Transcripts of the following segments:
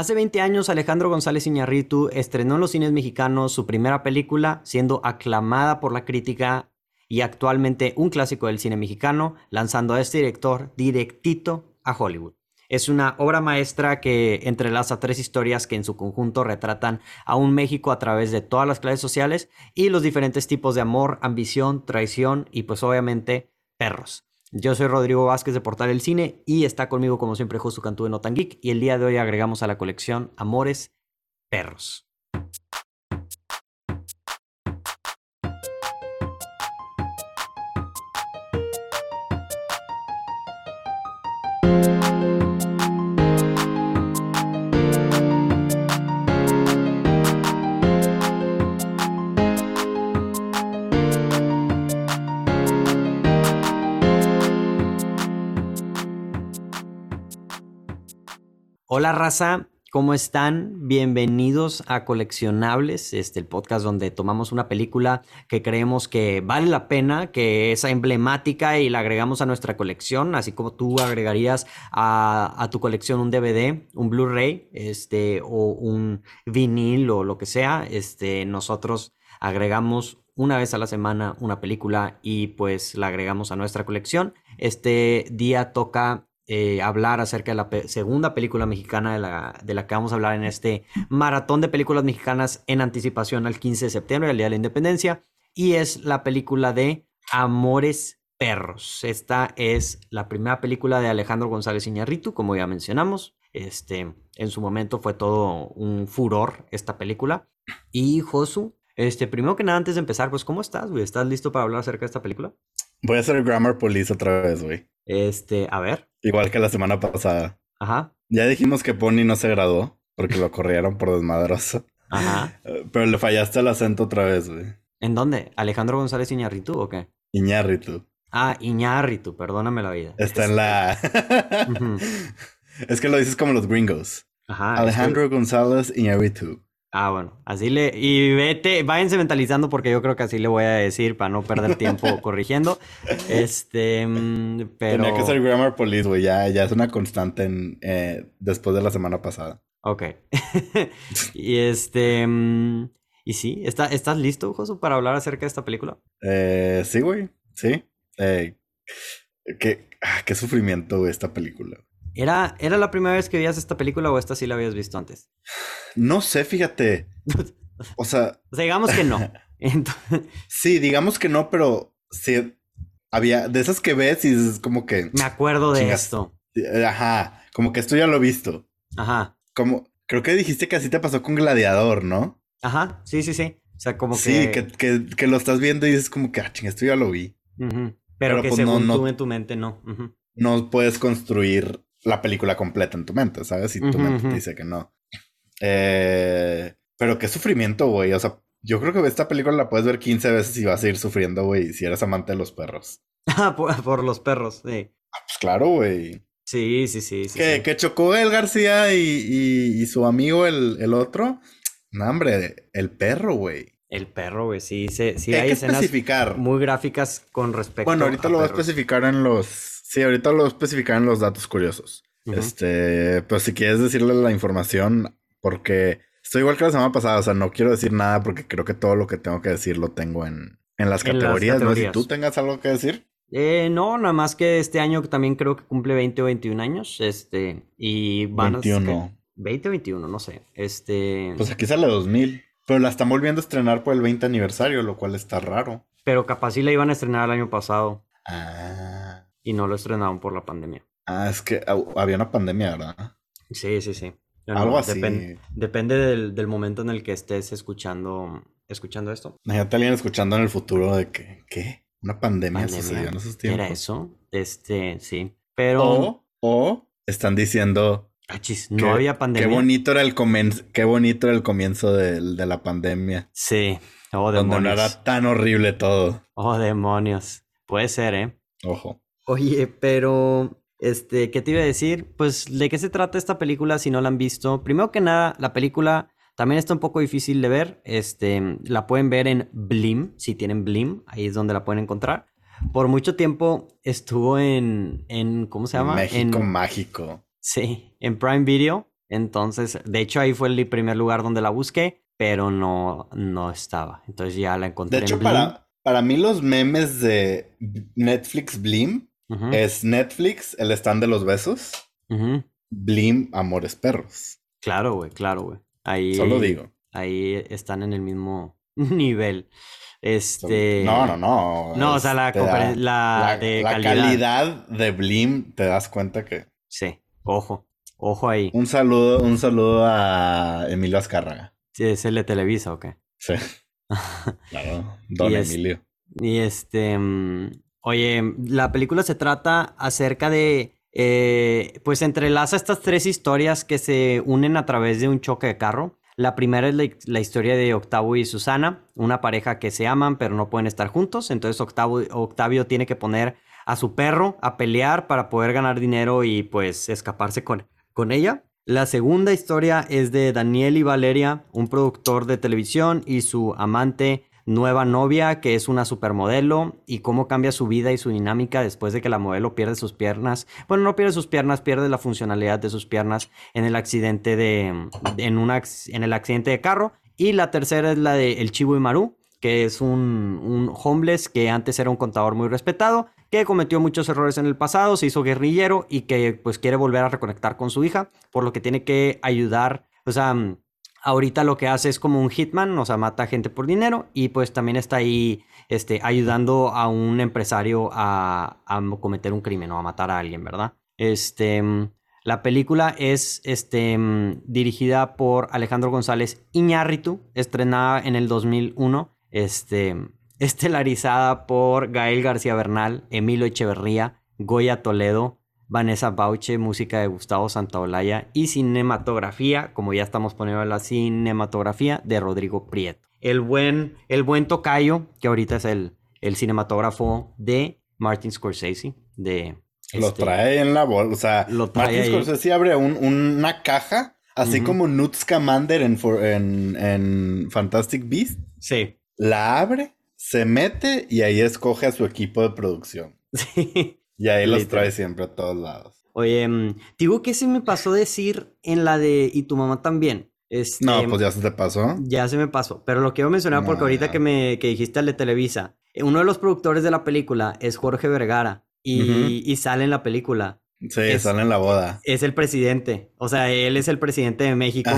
Hace 20 años Alejandro González Iñárritu estrenó en los cines mexicanos su primera película, siendo aclamada por la crítica y actualmente un clásico del cine mexicano, lanzando a este director directito a Hollywood. Es una obra maestra que entrelaza tres historias que en su conjunto retratan a un México a través de todas las clases sociales y los diferentes tipos de amor, ambición, traición y pues obviamente perros. Yo soy Rodrigo Vázquez de Portal El Cine y está conmigo como siempre Josu Cantú de Notan Geek y el día de hoy agregamos a la colección Amores Perros. Raza, ¿cómo están? Bienvenidos a Coleccionables, este el podcast donde tomamos una película que creemos que vale la pena, que es emblemática y la agregamos a nuestra colección, así como tú agregarías a, tu colección un DVD, un Blu-ray, este o un vinil o lo que sea, este nosotros agregamos una vez a la semana una película y pues la agregamos a nuestra colección. Este día toca eh, hablar acerca de la segunda película mexicana de la, de la, que vamos a hablar en este maratón de películas mexicanas en anticipación al 15 de septiembre, el Día de la Independencia, y es la película de Amores Perros. Esta es la primera película de Alejandro González Iñarritu, como ya mencionamos. Este, en su momento fue todo un furor esta película. Y Josu, este, primero que nada, antes de empezar, pues, ¿cómo estás, güey? ¿Estás listo para hablar acerca de esta película? Voy a hacer Grammar Police otra vez, güey. Este, a ver. Igual que la semana pasada. Ajá. Ya dijimos que Pony no se graduó porque lo corrieron por desmadroso. Ajá. Pero le fallaste el acento otra vez, güey. ¿En dónde? ¿Alejandro González Iñárritu o qué? Iñárritu. Ah, Iñárritu, perdóname la vida. Está en la... es que lo dices como los gringos. Ajá. Alejandro González Iñárritu. Ah, bueno, así le. Y vete, váyanse mentalizando porque yo creo que así le voy a decir para no perder tiempo corrigiendo. Este. Mm, pero. Tenía que ser Grammar Police, güey. Ya, ya es una constante en, eh, después de la semana pasada. Ok. y este. Mm, y sí, ¿está, ¿estás listo, Josu, para hablar acerca de esta película? Eh, sí, güey. Sí. Eh, qué, ah, qué sufrimiento, güey, esta película. ¿Era, ¿Era la primera vez que veías esta película o esta sí la habías visto antes? No sé, fíjate. O sea. o sea, digamos que no. sí, digamos que no, pero sí. Había de esas que ves y es como que. Me acuerdo de esto. Ajá. Como que esto ya lo he visto. Ajá. Como. Creo que dijiste que así te pasó con Gladiador, ¿no? Ajá. Sí, sí, sí. O sea, como que. Sí, que, que, lo estás viendo y dices como que, ah, ching, esto ya lo vi. Pero, que pues, según tú en tu mente no. No puedes construir la película completa en tu mente, ¿sabes? Y tu mente te dice que no. Eh, pero qué sufrimiento, güey. O sea, yo creo que esta película la puedes ver 15 veces y vas a ir sufriendo, güey, si eres amante de los perros. Ah, por, los perros, sí. Ah, pues claro, güey. Sí, sí, sí. sí, que, que, chocó el García y, su amigo el, otro. No, hombre, el perro, güey. El perro, güey, sí, sí, sí hay, que especificar. muy gráficas con respecto Bueno, ahorita lo voy a especificar en los... Sí, ahorita lo en los datos curiosos. Este, pues si quieres decirle la información, porque estoy igual que la semana pasada, o sea, no quiero decir nada porque creo que todo lo que tengo que decir lo tengo en, en, las, categorías. No sé si tú tengas algo que decir. Eh, no, nada más que este año también creo que cumple 20 o 21 años. Este, y van 21. a. 20 o 21, no sé. Este. Pues aquí sale 2000. Pero la están volviendo a estrenar por el 20 aniversario, lo cual está raro. Pero capaz sí la iban a estrenar el año pasado. Ah. Y no lo estrenaron por la pandemia. Ah, es que había una pandemia, ¿verdad? Sí, sí, sí. Algo así. depende del, momento en el que estés escuchando, escuchando esto. Imagínate alguien escuchando en el futuro de que, ¿qué? Una pandemia, sucedió en esos tiempos. ¿Era eso? Este, sí. Pero. O, o están diciendo. Achis, no había pandemia. Qué bonito era el comienzo, qué bonito era el comienzo de, la pandemia. Sí. Oh, demonios. Donde no era tan horrible todo. Oh, demonios. Puede ser, ¿eh? Ojo. Oye, pero este, ¿qué te iba a decir? Pues, ¿de qué se trata esta película si no la han visto? Primero que nada, la película también está un poco difícil de ver. Este, la pueden ver en Blim, si tienen Blim, ahí es donde la pueden encontrar. Por mucho tiempo estuvo en, en ¿cómo se llama? México Mágico. Sí, en Prime Video. Entonces, de hecho, ahí fue el primer lugar donde la busqué, pero no, no estaba. Entonces ya la encontré. De hecho, para, para mí los memes de Netflix Blim es Netflix, el stand de los besos. Blim, Amores Perros. Claro, güey, claro, güey. Ahí. Solo digo. Ahí están en el mismo nivel. Este. No, no, no. No, o sea, la, la, de calidad. calidad de Blim, te das cuenta que. Sí, ojo. Ojo ahí. Un saludo, un saludo a Emilio Azcárraga. Sí, ¿Es el de Televisa o qué? Sí. claro, don Emilio. y este. Oye, la película se trata acerca de. Eh, pues entrelaza estas tres historias que se unen a través de un choque de carro. La primera es la, historia de Octavio y Susana, una pareja que se aman pero no pueden estar juntos. Entonces Octavio, Octavio tiene que poner a su perro a pelear para poder ganar dinero y pues escaparse con, con ella. La segunda historia es de Daniel y Valeria, un productor de televisión y su amante nueva novia, que es una supermodelo, y cómo cambia su vida y su dinámica después de que la modelo pierde sus piernas. Bueno, no pierde sus piernas, pierde la funcionalidad de sus piernas en el accidente de, en, una, en el accidente de carro. Y la tercera es la de El Chivo y Maru, que es un, un homeless que antes era un contador muy respetado, que cometió muchos errores en el pasado, se hizo guerrillero y que pues quiere volver a reconectar con su hija, por lo que tiene que ayudar, o sea, ahorita lo que hace es como un hitman, o sea, mata gente por dinero y pues también está ahí este, ayudando a un empresario a, cometer un crimen o a matar a alguien, ¿verdad? Este, la película es este, dirigida por Alejandro González Iñárritu, estrenada en el 2001. Este, estelarizada por Gael García Bernal, Emilio Echeverría, Goya Toledo, Vanessa Bauche, música de Gustavo Santaolalla y cinematografía, como ya estamos poniendo la cinematografía de Rodrigo Prieto. El buen, el buen tocayo, que ahorita es el, el cinematógrafo de Martin Scorsese, de... lo este, trae en la bolsa, o sea, Martin Scorsese abre una caja, así como Newt Scamander en, en, en Fantastic Beast. Sí. La abre se mete y ahí escoge a su equipo de producción. Sí. Y ahí los trae siempre a todos lados. Oye, mm, digo que se me pasó decir en la de y tu mamá también. Este, no, pues ya se te pasó. Ya se me pasó. Pero lo quiero mencionar porque ahorita que me que dijiste al de Televisa, eh, uno de los productores de la película es Jorge Vergara y, sale en la película. Sí, sale en la boda. Es el presidente. O sea, él es el presidente de México,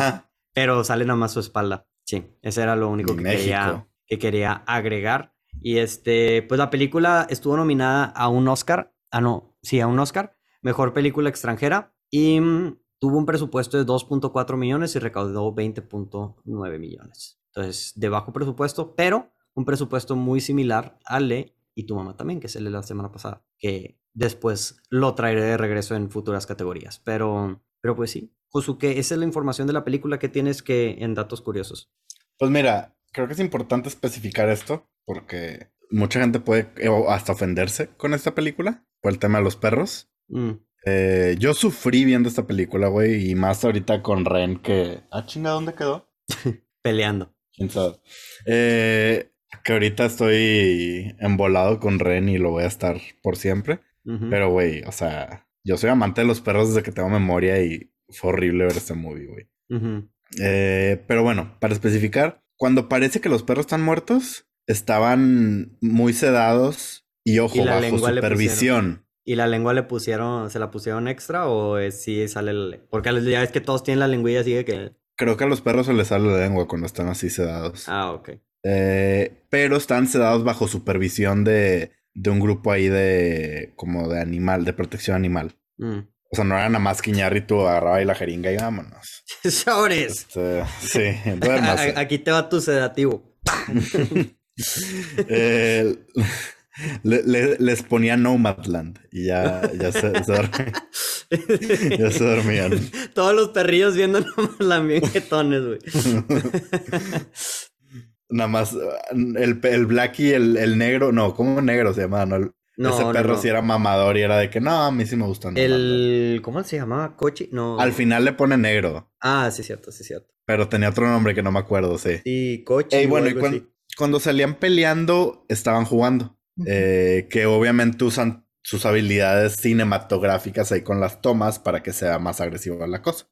pero sale nada más su espalda. Sí, ese era lo único que quería que quería agregar. Y este, pues la película estuvo nominada a un Oscar. Ah, no, sí, a un Oscar. Mejor película extranjera. Y mm, tuvo un presupuesto de 2.4 millones y recaudó 20.9 millones. Entonces, de bajo presupuesto, pero un presupuesto muy similar al de Y tu mamá también, que es el de la semana pasada. Que después lo traeré de regreso en futuras categorías. Pero, pero pues sí. Josuke, esa es la información de la película que tienes que en datos curiosos. Pues mira, creo que es importante especificar esto porque mucha gente puede hasta ofenderse con esta película por el tema de los perros. Mm. Eh, yo sufrí viendo esta película, güey, y más ahorita con Ren que... Ah, chinga, ¿dónde quedó? Peleando. ¿Quién sabe? Eh, que ahorita estoy embolado con Ren y lo voy a estar por siempre. Pero, güey, o sea, yo soy amante de los perros desde que tengo memoria y fue horrible ver este movie, güey. Eh, pero bueno, para especificar, cuando parece que los perros están muertos, estaban muy sedados y ojo, bajo supervisión. ¿Y la lengua le pusieron, se la pusieron extra o es, sí sale el... Porque ya es que todos tienen la lengüilla así que... Creo que a los perros se les sale la lengua cuando están así sedados. Ah, ok. Eh, pero están sedados bajo supervisión de, de un grupo ahí de... como de animal, de protección animal. Mm. O sea, no era nada más que tú agarraba ahí la jeringa y vámonos. ¡Sobres! Este, sí, Aquí te va tu sedativo. eh, les ponía Nomadland y ya, ya se, ya se dormían. Todos los perrillos viendo Nomadland bien jetones, güey. Nada más el, el black y el, el negro, no, ¿cómo negro se llamaba? No, ese perro sí era mamador y era de que no, a mí sí me gustan. El. ¿Cómo se llamaba? Cochi. No. Al final le pone negro. Ah, sí, cierto, sí, cierto. Pero tenía otro nombre que no me acuerdo, sí. Sí, Cochi. Y bueno, y cuando, salían peleando, estaban jugando. Eh, que obviamente usan sus habilidades cinematográficas ahí con las tomas para que sea más agresiva la cosa.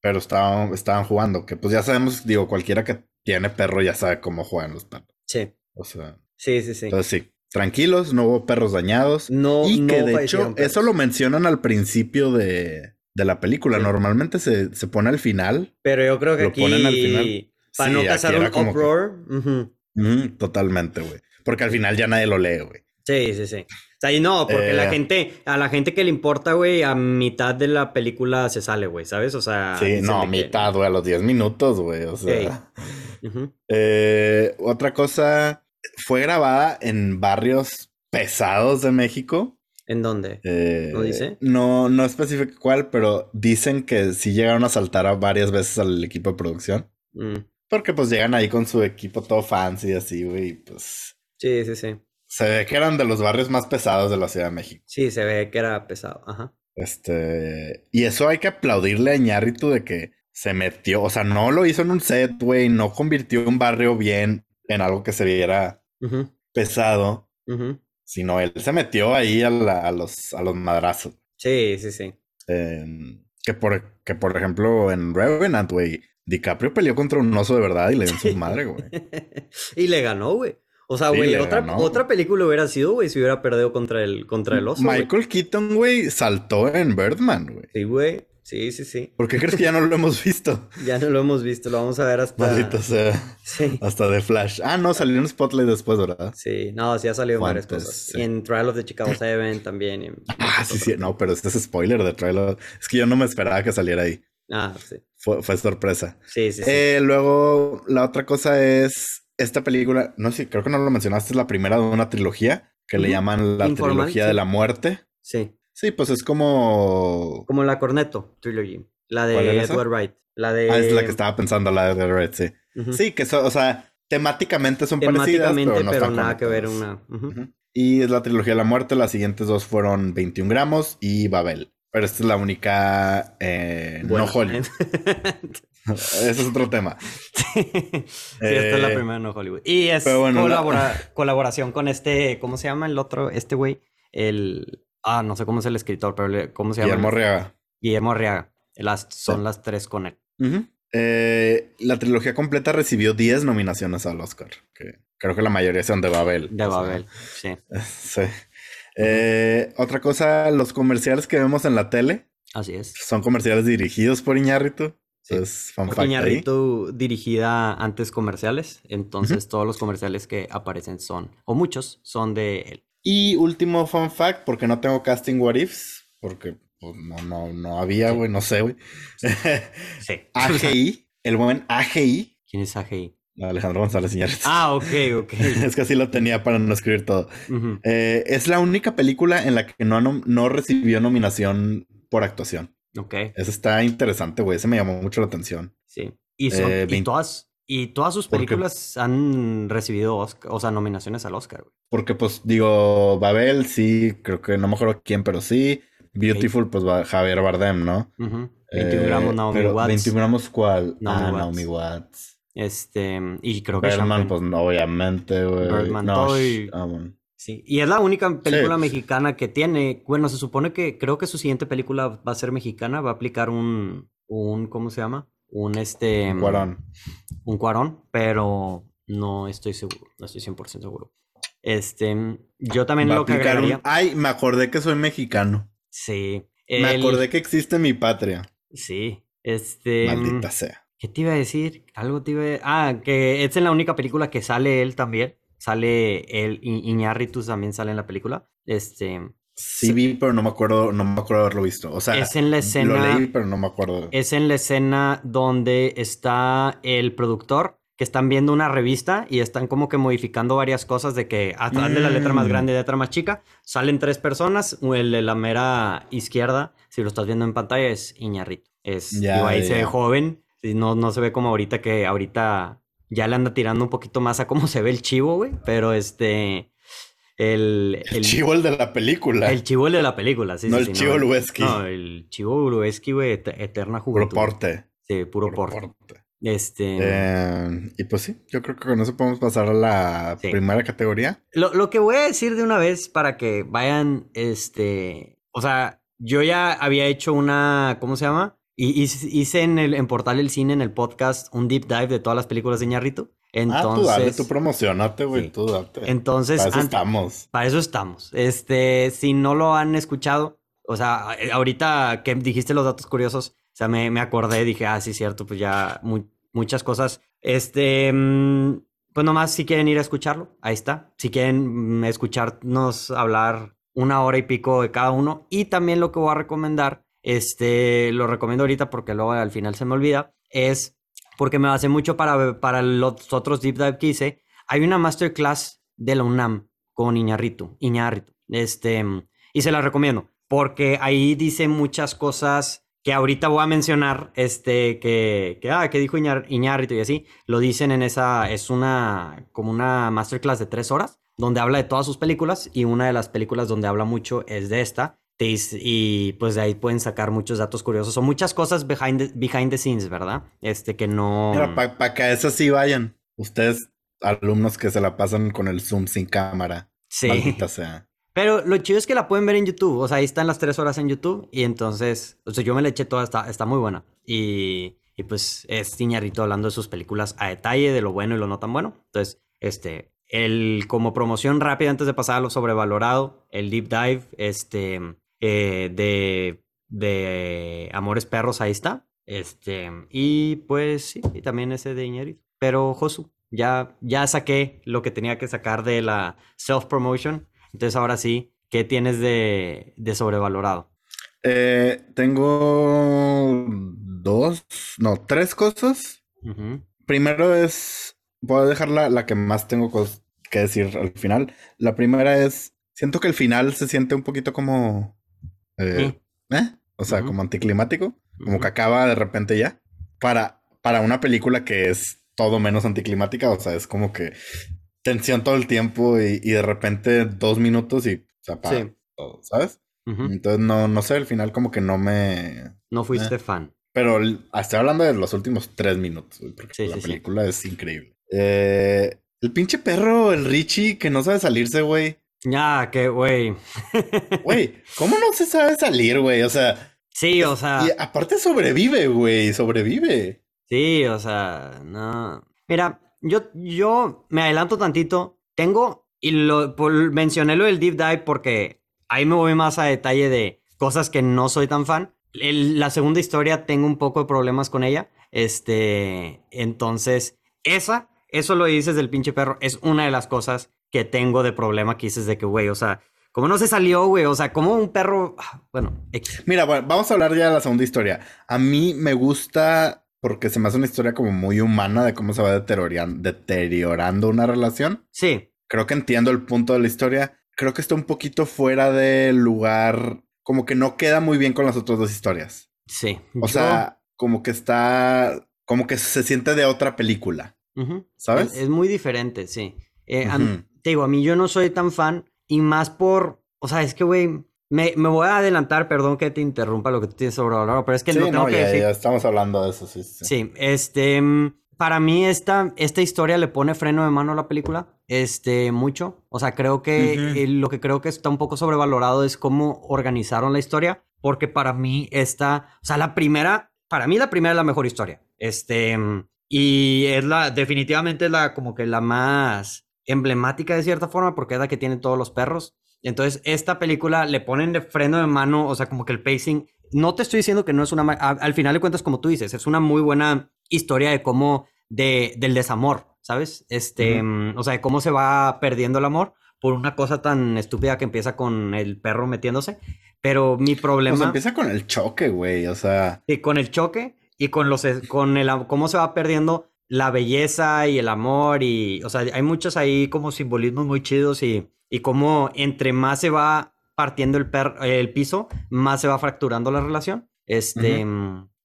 pero estaban, estaban jugando. Que pues ya sabemos, digo, cualquiera que tiene perro ya sabe cómo juegan los perros. Sí. O sea, Sí, sí, sí. entonces sí. Tranquilos, no hubo perros dañados. no, y que no de hecho, perros. eso lo mencionan al principio de, de la película. Sí. Normalmente se, se pone al final. Pero yo creo que lo aquí, ponen al final. para Sí, no causar un que- uproar. totalmente, güey. Porque al final ya nadie lo lee, güey. Sí, sí, sí. O sea, y no, porque la Eh. gente, a la gente que le importa, güey, a mitad de la película se sale, güey, ¿sabes? O sea, Sí, dicen no, mitad, güey, a los 10 minutos, güey. O sea. Eh, otra cosa, fue grabada en barrios pesados de México. ¿En dónde? Eh, ¿No dice? No, no especifica cuál, pero dicen que sí llegaron a saltar a varias veces al equipo de producción. Mm. Porque pues llegan ahí con su equipo todo fancy y así, güey. y, Pues Sí, sí, sí. se ve que eran de los barrios más pesados de la Ciudad de México. Sí, se ve que era pesado. Ajá. Este, y eso hay que aplaudirle a Ñarritu de que se metió, o sea, no lo hizo en un set, güey, no convirtió un barrio bien en algo que se viera pesado, sino él se metió ahí a, la- a los, a los madrazos. Sí, sí, sí. Em, que, por, que por ejemplo en Revenant, güey, DiCaprio peleó contra un oso de verdad y le dio en su madre, güey. y le ganó, güey. O sea, güey, otra, ganó. otra película hubiera sido, güey, si hubiera perdido contra el, contra el oso. Michael Keaton, güey, saltó en Birdman, güey. Sí, güey. Sí, sí, sí. ¿Por qué crees que ya no lo hemos visto? Ya no lo hemos visto, lo vamos a ver hasta. Maldito sea. Sí. Hasta de Flash. Ah, no, salió en Spotlight después, ¿verdad? Sí, no, sí ha salido en varias cosas. sí. Y en Trial of the Chicago Seven también. en Ah, sí, sí. No, pero este es spoiler de trailer. Es que yo no me esperaba que saliera ahí. Ah, sí. Fue, fue sorpresa. Sí, sí, sí. Eh, luego, la otra cosa es esta película. No sé, creo que no lo mencionaste. Es la primera de una trilogía que le llaman la Informal, trilogía sí. de la muerte. sí. Sí, pues es como. Como la Cornetto Trilogy. La ¿Cuál de? Edward Wright. La de. Ah, es la que estaba pensando, la de Red, sí. Ujú. Sí, que so- o sea, temáticamente son parecidas, Temáticamente, pero no pero nada que ver una. Y es la trilogía de la muerte. Las siguientes dos fueron 21 gramos y Babel. Pero esta es la única eh, no Hollywood. Ese es otro tema. sí, esta es la Eh, primera no Hollywood. Y es la- colaboración con este, ¿cómo se llama el otro? Este güey, el, ah, no sé cómo es el escritor, pero ¿cómo se llama? Guillermo Arriaga. Guillermo Arriaga. Las, son Sí. las tres con él. Eh, la trilogía completa recibió 10 nominaciones al Oscar. Que creo que la mayoría son de Babel. De sea, Babel, sí. sí. Eh, otra cosa, los comerciales que vemos en la tele Así es. son comerciales dirigidos por Iñárritu. Sí. Entonces, Porque fact ahí. Dirigida antes comerciales, entonces todos los comerciales que aparecen son, o muchos, son de él. Y último fun fact, porque no tengo casting what ifs, porque pues, no, no, no había, Sí. güey, no sé, güey. Sí. AGI, el buen AGI, ¿Quién es AGI? Alejandro González Iñárritu. Ah, ok, ok. Es que así lo tenía para no escribir todo. Ujú. Eh, es la única película en la que no, no recibió nominación por actuación. Ok, Eso está interesante, güey. Ese me llamó mucho la atención. sí. Y, son- Eh, y todas, y todas sus películas han recibido Oscar, o sea, nominaciones al Oscar. güey. Porque, pues, digo, Babel, sí, creo que no me acuerdo quién, pero sí. Beautiful, pues va Javier Bardem, ¿no? 21 Eh, gramos Naomi pero Watts. 21 gramos, ¿cuál? Naomi ah, Watts. Naomi Watts. Este, y creo que Birdman, Champagne. pues, no, obviamente, güey. Birdman, no, todo sh- y- ah, bueno. Sí, y es la única película Sí. mexicana que tiene. Bueno, se supone que creo que su siguiente película va a ser mexicana, va a aplicar un, un ¿cómo se llama? Un este, Cuarón. un cuarón, pero no estoy seguro, no estoy 100% seguro. Este, yo también Va lo que un- Ay, me acordé que soy mexicano. sí, Me acordé que existe mi patria. sí, este, Maldita sea. ¿Qué te iba a decir? Algo te iba a... Ah, que es en la única película que sale él también. Sale él, I- Iñárritu también sale en la película. Este, Sí vi, pero no me acuerdo, no me acuerdo haberlo visto. O sea, es en la lo escena... leí, pero no me acuerdo. Es en la escena donde está el productor, que están viendo una revista y están como que modificando varias cosas de que ah, hazle la letra más Mm. grande y letra más chica. Salen tres personas, el de la mera izquierda, si lo estás viendo en pantalla, es Iñarrito. Es, Ya, digo, ahí se ya. ve joven, no, no se ve como ahorita que ahorita ya le anda tirando un poquito más a cómo se ve el chivo, güey. Pero este, el, El, chivo el de la película. el chivo el de la película, sí, No sí, el sí, chivo Lubeski. No, el chivo Lubeski, güey, et- eterna Puro juventud. porte. Sí, puro, Puro porte. porte. Este. Eh, y pues sí, yo creo que con eso podemos pasar a la Sí. primera categoría. Lo, lo que voy a decir de una vez para que vayan, este. O sea, yo ya había hecho una. ¿Cómo se llama? Y, hice en, el, en Portal El Cine, en el podcast, un deep dive de todas las películas de Ñarrito. Entonces, ah, tú dale, tú promocionate, güey, tú date. Entonces, para eso estamos. Para eso estamos. Este, si no lo han escuchado, o sea, ahorita que dijiste los datos curiosos, o sea, me, me acordé, dije, ah, sí, cierto, pues ya muchas cosas. Este, mm, pues nomás si quieren ir a escucharlo, ahí está. Si quieren mm, escucharnos hablar una hora y pico de cada uno. Y también lo que voy a recomendar, este, lo recomiendo ahorita porque luego al final se me olvida, es porque me hace mucho para, para los otros deep dive que hice. Hay una masterclass de la UNAM con Iñarrito, Iñarrito, este, y se la recomiendo porque ahí dice muchas cosas que ahorita voy a mencionar, este, que, que, ah, que dijo Iñarrito y así, lo dicen en esa, es una, como una masterclass de tres horas, donde habla de todas sus películas y una de las películas donde habla mucho es de esta, y pues de ahí pueden sacar muchos datos curiosos o muchas cosas behind the, behind the scenes, ¿verdad? Este que no... para que a eso sí vayan. Ustedes, alumnos que se la pasan con el Zoom sin cámara. Sí. sea. Pero lo chido es que la pueden ver en YouTube. O sea, ahí están las tres horas en YouTube. Y entonces, o sea, yo me la eché toda, está, está muy buena. Y, y pues es Tiñarrito hablando de sus películas a detalle, de lo bueno y lo no tan bueno. Entonces, este, el, como promoción rápida antes de pasar a lo sobrevalorado, el deep dive, este, eh, de, de Amores Perros, ahí está. Este, y pues sí, y también ese de Iñárritu. Pero Josu, ya, ya saqué lo que tenía que sacar de la self-promotion. Entonces ahora sí, ¿qué tienes de, de sobrevalorado? Eh, tengo dos, no, tres cosas. Primero es, voy a dejar la, la que más tengo que decir al final. La primera es, siento que el final se siente un poquito como eh, ¿eh? O sea, como anticlimático. Como que acaba de repente ya. Para, para una película que es todo menos anticlimática. O sea, es como que tensión todo el tiempo y, de repente dos minutos y se apaga todo, ¿sabes? Entonces, no, no sé, al final como que no me... No fuiste fan. Pero estoy hablando de los últimos tres minutos, porque la película es increíble. Eh, el pinche perro, el Richie, que no sabe salirse, güey. Ya, que, güey. Güey, ¿cómo no se sabe salir, güey? O sea. Sí, o sea. Y aparte sobrevive, güey, sobrevive. Sí, o sea, no. Mira, yo, yo me adelanto tantito. Tengo, y lo mencioné lo del deep dive porque ahí me voy más a detalle de cosas que no soy tan fan. la segunda historia tengo un poco de problemas con ella. Este, entonces, esa, eso lo dices del pinche perro, es una de las cosas que tengo de problema que dices de que, güey, o sea, ¿cómo no se salió, güey? O sea, como un perro, ah, bueno, Mira, bueno, vamos a hablar ya de la segunda historia. A mí me gusta porque se me hace una historia como muy humana de cómo se va deteriorando una relación. Sí. Creo que entiendo el punto de la historia. Creo que está un poquito fuera de lugar, como que no queda muy bien con las otras dos historias. Sí. O sea, como que está, como que se siente de otra película. ¿Sabes? Es, muy diferente, sí. Eh, te digo, a mí yo no soy tan fan y más por, o sea, es que, güey, me, me, voy a adelantar, perdón que te interrumpa lo que tú tienes sobre pero es que sí, no tengo que ya, decir. Ya estamos hablando de eso, sí, sí. Sí, este, mm, para mí esta, esta historia le pone freno de mano a la película, este, mucho. O sea, creo que lo que creo que está un poco sobrevalorado es cómo organizaron la historia, porque para mí esta, o sea, la primera, para mí la primera es la mejor historia. Este, mm, y es la, definitivamente es la, como que la más emblemática de cierta forma porque es la que tiene todos los perros. Entonces, esta película le ponen de freno de mano, o sea, como que el pacing. No te estoy diciendo que no es una. Al final de cuentas, como tú dices, es una muy buena historia de cómo. De, del desamor, ¿sabes? Este. Mm, o sea, de cómo se va perdiendo el amor por una cosa tan estúpida que empieza con el perro metiéndose. Pero mi problema. Pues empieza con el choque, güey. O sea. Y con el choque y con los. con el cómo se va perdiendo la belleza y el amor y, o sea, hay muchos ahí como simbolismos muy chidos y, y como entre más se va partiendo el, el piso, más se va fracturando la relación. Este,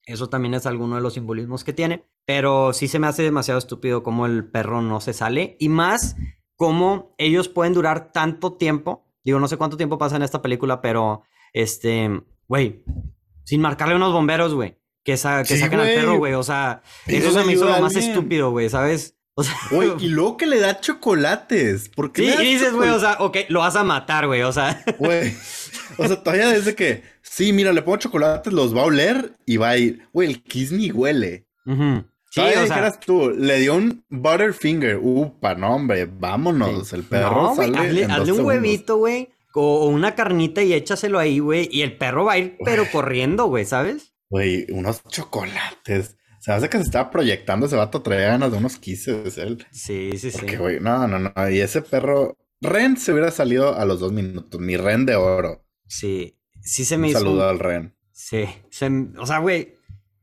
eso también es alguno de los simbolismos que tiene, pero sí se me hace demasiado estúpido como el perro no se sale y más como ellos pueden durar tanto tiempo. Digo, no sé cuánto tiempo pasa en esta película, pero este, güey, sin marcarle unos bomberos, güey que, sa que saquen al perro, güey. O sea, eso se me hizo lo más estúpido, güey, ¿sabes? O sea, Güey, y luego que le da chocolates. ¿Por qué sí, y dices, güey, o sea, ok, lo vas a matar, güey, o sea. Güey. O sea, todavía desde que, sí, mira, le pongo chocolates, los va a oler y va a ir. Güey, el kiss ni huele. ujú. Sí, Todavía o sea. dijeras tú, le dio un Butterfinger. Upa, no, hombre, vámonos. El perro No, güey, sale hazle, en dos hazle un huevito, güey, o o una carnita y échaselo ahí, güey, y el perro va a ir, pero corriendo, güey, ¿sabes? Güey, unos chocolates. Se hace que se estaba proyectando ese vato, traía ganas de unos kisses él. Sí, sí, sí. Porque, güey, no, no, no. Y ese perro, Ren se hubiera salido a los dos minutos. Mi Ren de oro. Sí, sí se me Un hizo. saludo al Ren. Sí, se o sea, güey,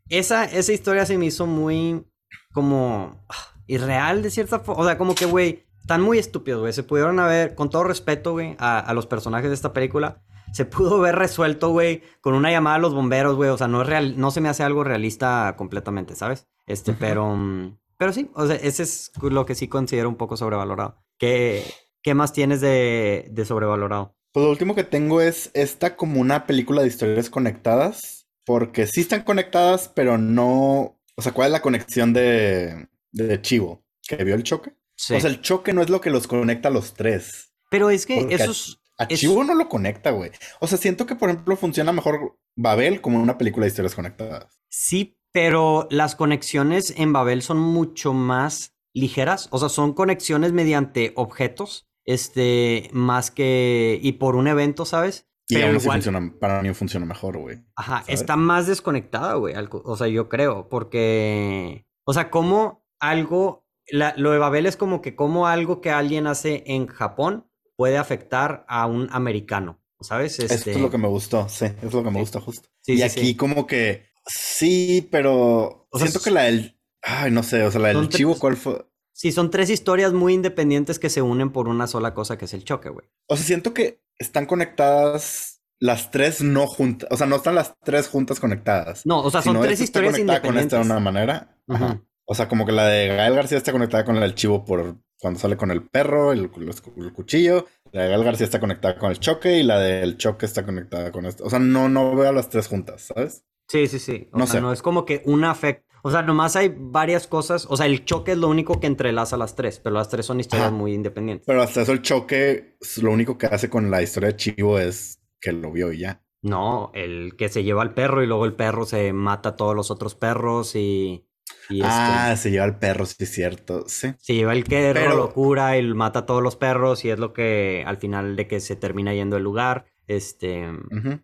esa, esa historia se me hizo muy como ah, irreal de cierta forma. O sea, como que, güey, están muy estúpidos, güey. Se pudieron haber, con todo respeto, güey, a, a los personajes de esta película, se pudo haber resuelto, güey, con una llamada a los bomberos, güey. O sea, no es real, no se me hace algo realista completamente, ¿sabes? Este, pero, mm, pero sí, o sea, ese es lo que sí considero un poco sobrevalorado. ¿Qué, qué más tienes de, de sobrevalorado? Pues lo último que tengo es esta como una película de historias conectadas. Porque sí están conectadas, pero no. O sea, ¿cuál es la conexión de, de Chivo? ¿Que vio el choque? Sí. O sea, el choque no es lo que los conecta a los tres. pero es que eso es... A Es- Chivo no lo conecta, güey. O sea, siento que, por ejemplo, funciona mejor Babel como una película de historias conectadas. Sí, pero las conexiones en Babel son mucho más ligeras. O sea, son conexiones mediante objetos. Este, más que. Y por un evento, ¿sabes? Y Pero aún así igual- funciona, para mí funciona mejor, güey. Ajá, ¿sabes? está más desconectada, güey. O sea, yo creo. Porque. O sea, como algo. La- lo de Babel es como que como algo que alguien hace en Japón puede afectar a un americano. ¿Sabes? Esto Este, es lo que me gustó, sí, es lo que me Sí. gusta justo. Sí, y sí, aquí como que sí, pero O siento que la del, ay, no sé, o sea, la del chivo, ¿cuál fue? Sí, son tres historias muy independientes que se unen por una sola cosa que es el choque, güey. O sea, siento que están conectadas las tres no juntas, o sea, no están las tres juntas conectadas. No, o sea, son tres historias conectada con esta de independientes. una manera. Ajá. O sea, como que la de Gael García está conectada con la del chivo por cuando sale con el perro, el, el cuchillo. La de Gael García está conectada con el choque y la del choque está conectada con esto. O sea, no, no veo a las tres juntas, ¿sabes? Sí, sí, sí. O No sea, sé. no es como que una afecta. O sea, nomás hay varias cosas. O sea, el choque es lo único que entrelaza las tres, pero las tres son historias Ajá. muy independientes. Pero hasta eso el choque, lo único que hace con la historia de Chivo es que lo vio y ya. No, el que se lleva al perro y luego el perro se mata a todos los otros perros y. y este, Ah, se lleva el perro, sí es cierto. Sí. se lleva el perro, pero- lo cura y mata a todos los perros y es lo que al final de que se termina yendo el lugar. Este. Ujú.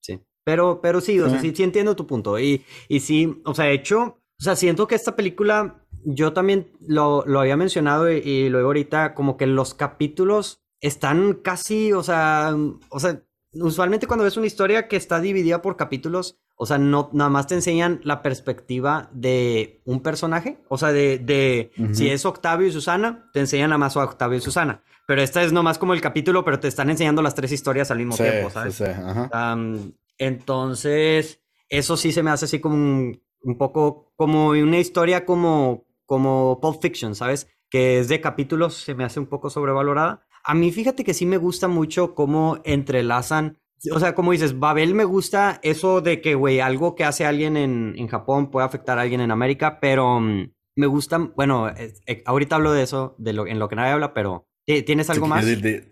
Sí. Pero, pero sí, o sea, sí, sí entiendo tu punto. Y, y sí, o sea, de hecho, o sea, siento que esta película, yo también lo, lo había mencionado y, y luego ahorita, como que los capítulos están casi, o sea, o sea, usualmente cuando ves una historia que está dividida por capítulos, o sea, no, nada más te enseñan la perspectiva de un personaje, o sea, de, de si es Octavio y Susana, te enseñan nada más a Octavio y Susana. Pero esta es nomás como el capítulo, pero te están enseñando las tres historias al mismo Sí, tiempo, ¿sabes? sí, ajá. Am, entonces, eso sí se me hace así como un, un poco, como una historia como, como Pulp Fiction, ¿sabes? Que es de capítulos, se me hace un poco sobrevalorada. A mí fíjate que sí me gusta mucho cómo entrelazan, o sea, como dices, Babel me gusta eso de que, güey, algo que hace alguien en, en Japón puede afectar a alguien en América, pero mm, me gusta, bueno, eh, eh, ahorita hablo de eso, de lo, en lo que nadie habla, pero ¿ti- ¿tienes algo Sí, más?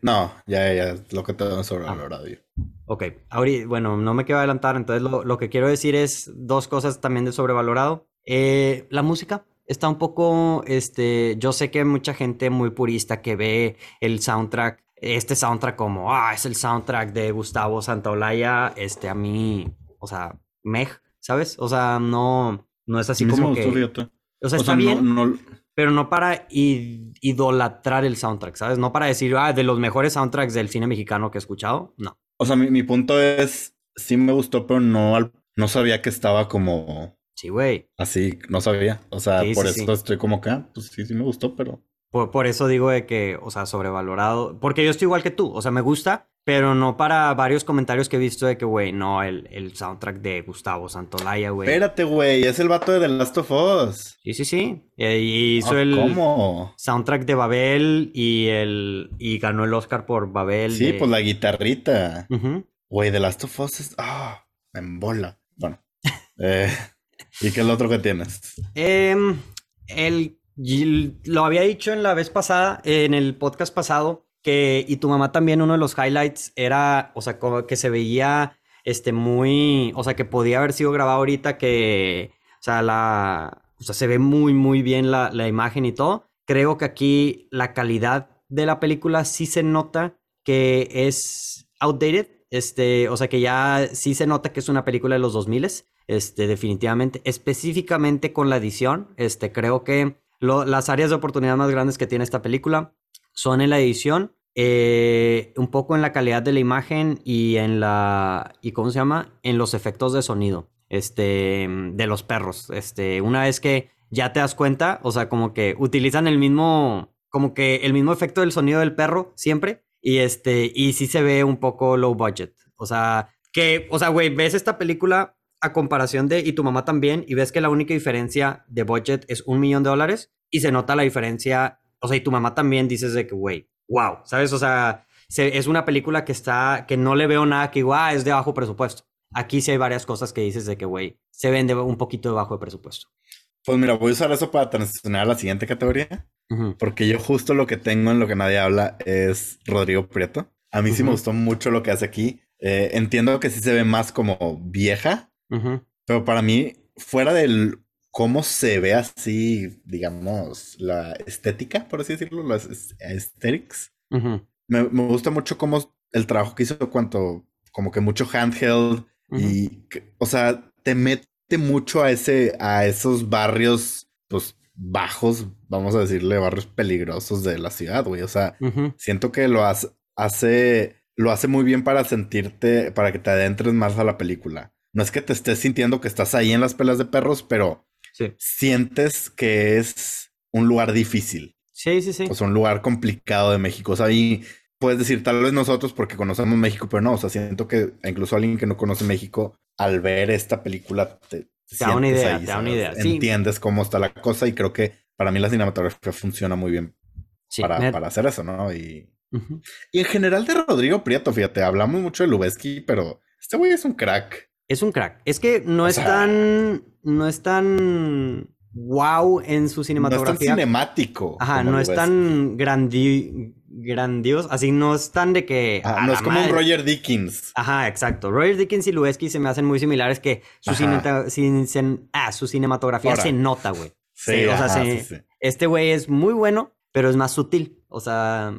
No, ya, ya, lo que te dan sobrevalorado yo. Ok, ahorita, bueno, no me quiero adelantar, entonces lo, lo que quiero decir es dos cosas también de sobrevalorado. Eh, la música está un poco, este, yo sé que hay mucha gente muy purista que ve el soundtrack, este soundtrack como, ah, es el soundtrack de Gustavo Santaolalla, este, a mí, o sea, mej, ¿sabes? O sea, no, no es así A mí sí como me gustó, que, fíjate. o sea, O está sea, bien, no- pero no para idolatrar el soundtrack, ¿sabes? No para decir, ah, de los mejores soundtracks del cine mexicano que he escuchado, no. O sea, mi, mi punto es, sí me gustó, pero no, al- no sabía que estaba como Sí, güey. así, no sabía. O sea, Sí, por sí, eso sí. estoy como que, ah, pues sí, sí me gustó, pero... Por, por eso digo de que, o sea, sobrevalorado. Porque yo estoy igual que tú. O sea, me gusta, pero no para varios comentarios que he visto de que, güey, no, el, el soundtrack de Gustavo Santolaya, güey. Espérate, güey, es el vato de The Last of Us. Sí, sí, sí. Y, hizo Ah, el ¿Cómo? soundtrack de Babel y el y ganó el Oscar por Babel. Sí, de- pues la guitarrita. Güey, The Last of Us es... Ah, me embola. Bueno. Eh, ¿Y qué es lo otro que tienes? Em, el y lo había dicho en la vez pasada, en el podcast pasado, que, y tu mamá también, uno de los highlights era, o sea, que se veía, este, muy, o sea, que podía haber sido grabado ahorita, que, o sea, la, o sea, se ve muy, muy bien la, la imagen y todo. Creo que aquí la calidad de la película sí se nota que es outdated, este, o sea, que ya sí se nota que es una película de los 2000, este, definitivamente, específicamente con la edición, este, creo que las áreas de oportunidad más grandes que tiene esta película son en la edición, eh, un poco en la calidad de la imagen y en la, ¿y cómo se llama? En los efectos de sonido, este, de los perros. Este, una vez que ya te das cuenta, o sea, como que utilizan el mismo, como que el mismo efecto del sonido del perro siempre y este, y sí se ve un poco low budget. O sea, que, o sea, güey, ves esta película a comparación de, y tu mamá también, y ves que la única diferencia de budget es un millón de dólares y se nota la diferencia, o sea, y tu mamá también dices de que, güey, wow, ¿sabes? O sea, es una película que está, que no le veo nada que, guau, es de bajo presupuesto. Aquí sí hay varias cosas que dices de que, güey, se vende un poquito de bajo de presupuesto. Pues mira, voy a usar eso para transicionar a la siguiente categoría. Porque yo justo lo que tengo en lo que nadie habla es Rodrigo Prieto. A mí sí me gustó mucho lo que hace aquí. Eh, entiendo que sí se ve más como vieja, pero para mí, fuera del cómo se ve así, digamos, la estética, por así decirlo, las aesthetics, me, gusta mucho cómo el trabajo que hizo cuanto, como que mucho handheld y, o sea, te mete mucho a ese, a esos barrios, pues, bajos, vamos a decirle, barrios peligrosos de la ciudad, güey. O sea, siento que lo hace, lo hace muy bien para sentirte, para que te adentres más a la película. No es que te estés sintiendo que estás ahí en las pelas de perros, pero sientes que es un lugar difícil. Sí, sí, sí. O sea, un lugar complicado de México. O sea, ahí puedes decir tal vez nosotros porque conocemos México, pero no, o sea, siento que incluso alguien que no conoce México, al ver esta película, te, te da una idea, te da una idea. Entiendes cómo está la cosa y creo que para mí la cinematografía funciona muy bien para, para, hacer eso, ¿no? Y, y en general de Rodrigo Prieto, fíjate, hablamos mucho de Lubeski, pero este güey es un crack. Es un crack. Es que no es tan. No es tan. Wow en su cinematografía. No es tan cinemático. Ajá, no es tan grandi grandioso. Así no es tan de que. no es como un Roger Dickens. Ajá, exacto. Roger Dickens y Lubeski se me hacen muy similares que su, ah, su cinematografía se nota, güey. Sí, o sea, este güey es muy bueno, pero es más sutil. O sea.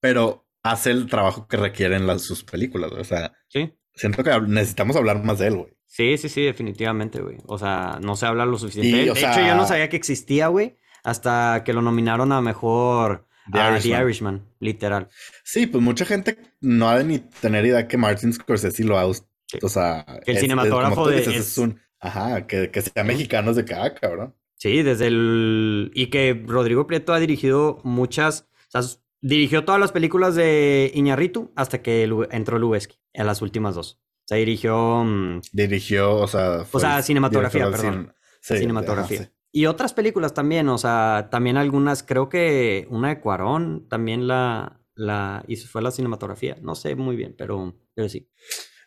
Pero hace el trabajo que requieren las, sus películas, O sea. Sí. Siento que necesitamos hablar más de él, güey. Sí, sí, sí, definitivamente, güey. O sea, no se habla lo suficiente. de hecho, yo no sabía que existía, güey, hasta que lo nominaron a mejor The, Irishman. literal. Sí, pues mucha gente no ha de ni tener idea que Martin Scorsese lo ha. O sea, que el cinematógrafo de. Es, un. Ajá, que, que sea mexicano es de cada cabrón. Sí, desde el. Y que Rodrigo Prieto ha dirigido muchas. O sea, dirigió todas las películas de Iñarritu hasta que entró Lubeski en las últimas dos. O sea, dirigió. Mm, dirigió, o sea. o sea, cinematografía, perdón. Sí, cinematografía. Y otras películas también, o sea, también algunas, creo que una de Cuarón también la, la hizo, fue la cinematografía. No sé muy bien, pero, pero sí.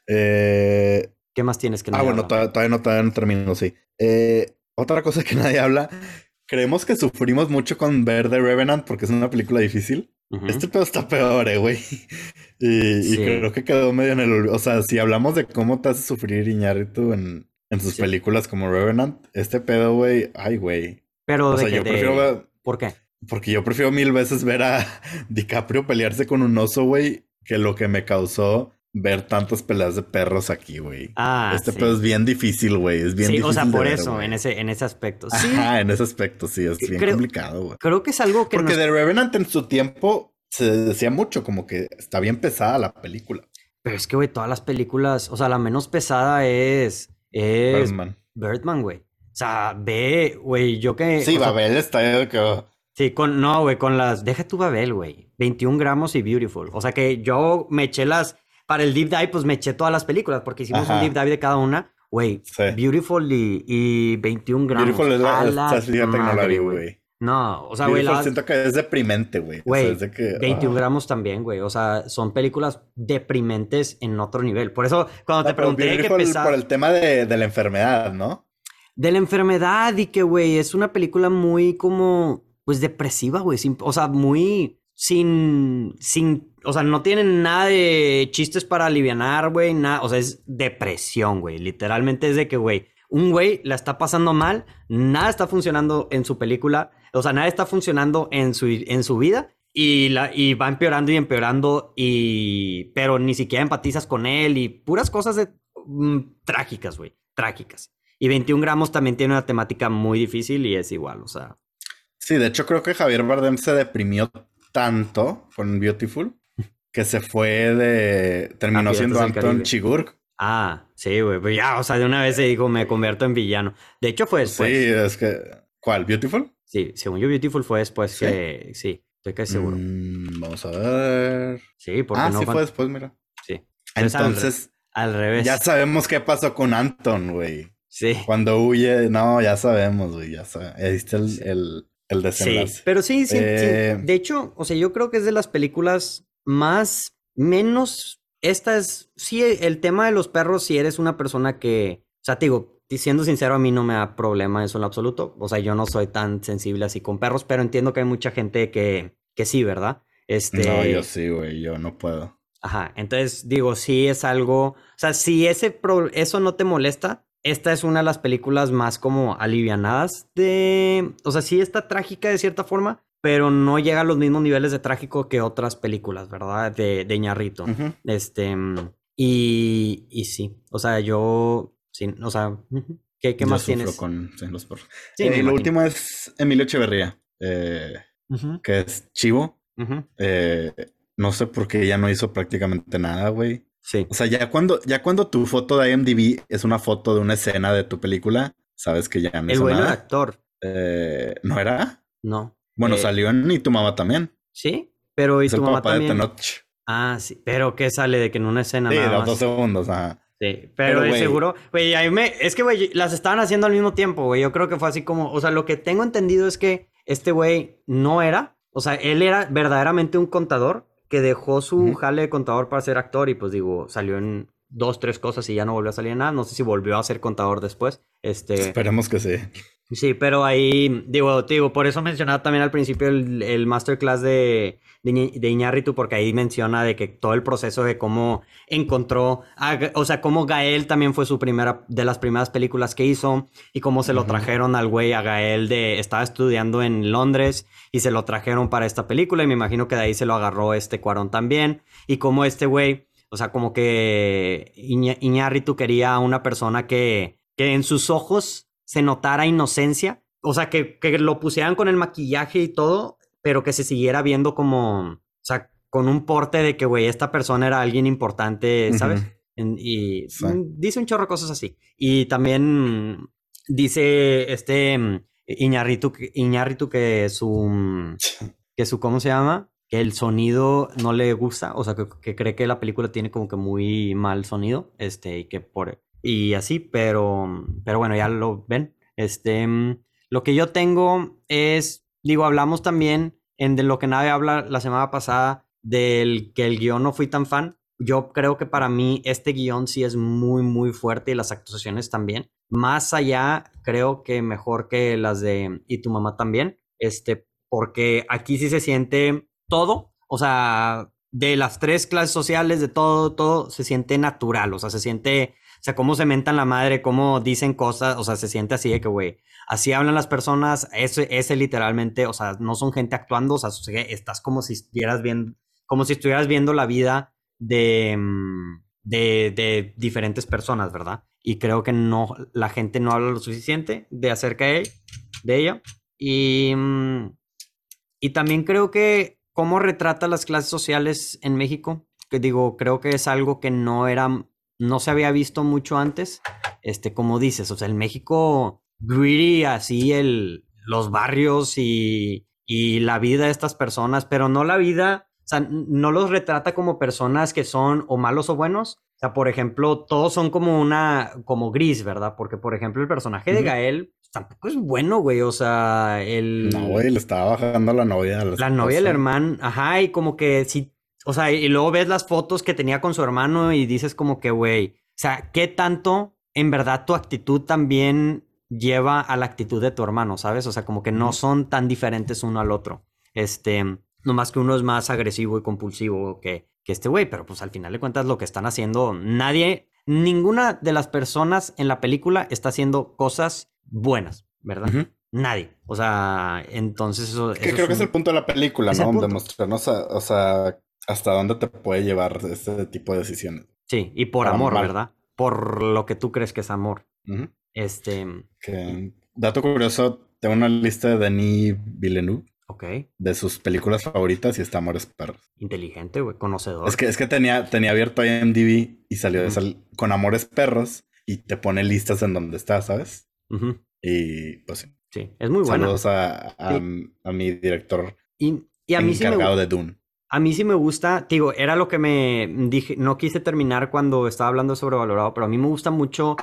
Eh, ¿Qué más tienes que Ah, bueno, todavía, no, todavía no termino, sí. Eh, otra cosa que nadie habla, creemos que sufrimos mucho con ver The Revenant porque es una película difícil. Este pedo está peor, eh, güey. Y, creo que quedó medio en el... O sea, si hablamos de cómo te hace sufrir Iñárritu en, en sus películas como Revenant, este pedo, güey, ay, güey. Pero o sea, yo prefiero ¿Por qué? Porque yo prefiero mil veces ver a DiCaprio pelearse con un oso, güey, que lo que me causó ver tantas peleas de perros aquí, güey. Ah, este pedo es bien difícil, güey. Es bien sí, difícil. O sea, por eso, en ese, en ese aspecto. Sí. Ajá, en ese aspecto, sí, es bien complicado, güey. Creo que es algo que. Porque de Revenant en su tiempo se decía mucho, como que está bien pesada la película. Pero es que, güey, todas las películas, o sea, la menos pesada es es Birdman. Birdman, güey. O sea, ve, güey, yo que. Sí, Babel está que. Sí, con, no, güey, con las. Deja tu Babel, güey. 21 gramos y Beautiful. O sea que yo me eché las. Para el deep dive, pues me eché todas las películas, porque hicimos un deep dive de cada una. Güey, Beautiful y, y, 21 gramos. Beautiful es la, güey. No, o sea, güey. La... siento que es deprimente, güey. Güey, 21 ah. gramos también, güey. O sea, son películas deprimentes en otro nivel. Por eso, cuando te pregunté qué pesaba... por el tema de, de, la enfermedad, ¿no? de la enfermedad y que, güey, es una película muy como, pues depresiva, güey, o sea, muy sin, sin, o sea, no tienen nada de chistes para aliviar, güey, nada, o sea, es depresión, güey, literalmente es de que, güey, un güey la está pasando mal, nada está funcionando en su película, o sea, nada está funcionando en su, en su vida y, la, y va empeorando y empeorando, y, pero ni siquiera empatizas con él y puras cosas de, mm, trágicas, güey, trágicas. Y 21 gramos también tiene una temática muy difícil y es igual, o sea. Sí, de hecho creo que Javier Bardem se deprimió tanto con Beautiful que se fue de... terminó siendo Anton Chigurh. Ah, sí, güey. Pues ya, o sea, de una vez se dijo, me convierto en villano. De hecho, fue después. Sí, es que. ¿Cuál? ¿Beautiful? Sí, según yo, Beautiful fue después que. Sí, estoy casi seguro. Mm, vamos a ver. Sí, porque ah, sí fue después, mira. Sí. Entonces. Al, revés. Ya sabemos qué pasó con Anton, güey. Sí. Cuando huye, no, ya sabemos, güey. Ya sabemos. El, el, el desenlace. Sí, pero sí, sí, sí. Eh, de hecho, o sea, yo creo que es de las películas más. menos esta es, sí, el tema de los perros, si eres una persona que, o sea, te digo, siendo sincero, a mí no me da problema eso en lo absoluto. O sea, yo no soy tan sensible así con perros, pero entiendo que hay mucha gente que, que sí, ¿verdad? Este... No, yo sí, güey, yo no puedo. Ajá, entonces digo, sí es algo, o sea, si ese eso no te molesta, esta es una de las películas más como alivianadas de, o sea, sí está trágica de cierta forma, pero no llega a los mismos niveles de trágico que otras películas, ¿verdad? De, de Ñarrito. Este, y, y sí, o sea, yo, sí, o sea, ¿qué, qué más tienes? con los perros. Sí, eh, lo último es Emilio Echeverría, eh, que es Chivo. Eh, no sé por qué ya no hizo prácticamente nada, güey. Sí. O sea, ya cuando, ya cuando tu foto de IMDb es una foto de una escena de tu película, sabes que ya no es nada. El actor. ¿No era? No. Bueno, eh, salió en Y tu mamá también. Sí, pero Y tu mamá también. De ah, sí, pero ¿qué sale de que en una escena sí, nada dos segundos, ajá. Sí, pero, de seguro, güey, me, es que, güey, las estaban haciendo al mismo tiempo, güey. Yo creo que fue así como, o sea, lo que tengo entendido es que este güey no era, o sea, él era verdaderamente un contador que dejó su jale de contador para ser actor y pues digo, salió en dos, tres cosas y ya no volvió a salir nada. No sé si volvió a ser contador después. Este... Esperemos que sí. Sí, pero ahí, digo, digo, por eso mencionaba también al principio el, el masterclass de, de, Iñárritu, porque ahí menciona de que todo el proceso de cómo encontró, o sea, cómo Gael también fue su primera, de las primeras películas que hizo, y cómo se lo trajeron al güey, a Gael, de, estaba estudiando en Londres, y se lo trajeron para esta película, y me imagino que de ahí se lo agarró este Cuarón también, y cómo este güey, o sea, como que Iñárritu quería una persona que, que en sus ojos se notara inocencia. O sea, que, que lo pusieran con el maquillaje y todo, pero que se siguiera viendo como, o sea, con un porte de que, güey, esta persona era alguien importante, ¿sabes? y dice un chorro de cosas así. Y también dice este mm, Iñarritu, Iñarritu que su, que su, ¿cómo se llama? Que el sonido no le gusta, o sea, que, cree que la película tiene como que muy mal sonido, este, y que por, y así, pero, pero bueno, ya lo ven. Este, lo que yo tengo es, digo, hablamos también en de lo que nadie habla la semana pasada del que el guion no fui tan fan. Yo creo que para mí este guion sí es muy, muy fuerte y las actuaciones también. Más allá, creo que mejor que las de Y tu mamá también. Este, porque aquí sí se siente todo. O sea, de las tres clases sociales, de todo, todo, se siente natural. O sea, se siente o sea, cómo se mentan la madre, cómo dicen cosas, o sea, se siente así de que, güey, así hablan las personas, ese, ese literalmente, o sea, no son gente actuando, o sea, estás como si estuvieras viendo, como si estuvieras viendo la vida de, mm, de, de diferentes personas, ¿verdad? Y creo que no, la gente no habla lo suficiente de acerca de, de ella. Y, mm, y también creo que cómo retrata las clases sociales en México, que digo, creo que es algo que no era no se había visto mucho antes. Este, como dices, o sea, el México gritty, así el, los barrios y, y la vida de estas personas, pero no la vida, o sea, no los retrata como personas que son o malos o buenos. O sea, por ejemplo, todos son como una, como gris, ¿verdad? Porque, por ejemplo, el personaje de Gael tampoco es bueno, güey. O sea, el. No, güey, le estaba bajando a la novia. La, novia del hermano, ajá, y como que sí o sea, y luego ves las fotos que tenía con su hermano y dices como que, güey, o sea, ¿qué tanto en verdad tu actitud también lleva a la actitud de tu hermano, ¿sabes? O sea, como que no son tan diferentes uno al otro. Este, nomás que uno es más agresivo y compulsivo que, que este güey, pero pues al final de cuentas lo que están haciendo, nadie, ninguna de las personas en la película está haciendo cosas buenas, ¿verdad? Nadie. O sea, entonces eso... Que creo que es el punto de la película, ¿no? Demostrarnos, o sea, hasta dónde te puede llevar este tipo de decisiones. Sí, y por amor, ¿verdad? Por lo que tú crees que es amor. Este. Que, dato curioso, tengo una lista de Denis Villeneuve. Ok. De sus películas favoritas y está Amores Perros. Inteligente, güey, conocedor. Es que, es que tenía, tenía abierto IMDb y salió con Amores Perros y te pone listas en donde está, ¿sabes? Y pues sí. Es muy bueno. Saludos a, a, mi director y, y a mí encargado de Dune. A mí sí me gusta, digo, era lo que me dije, no quise terminar cuando estaba hablando sobre valorado, pero a mí me gusta mucho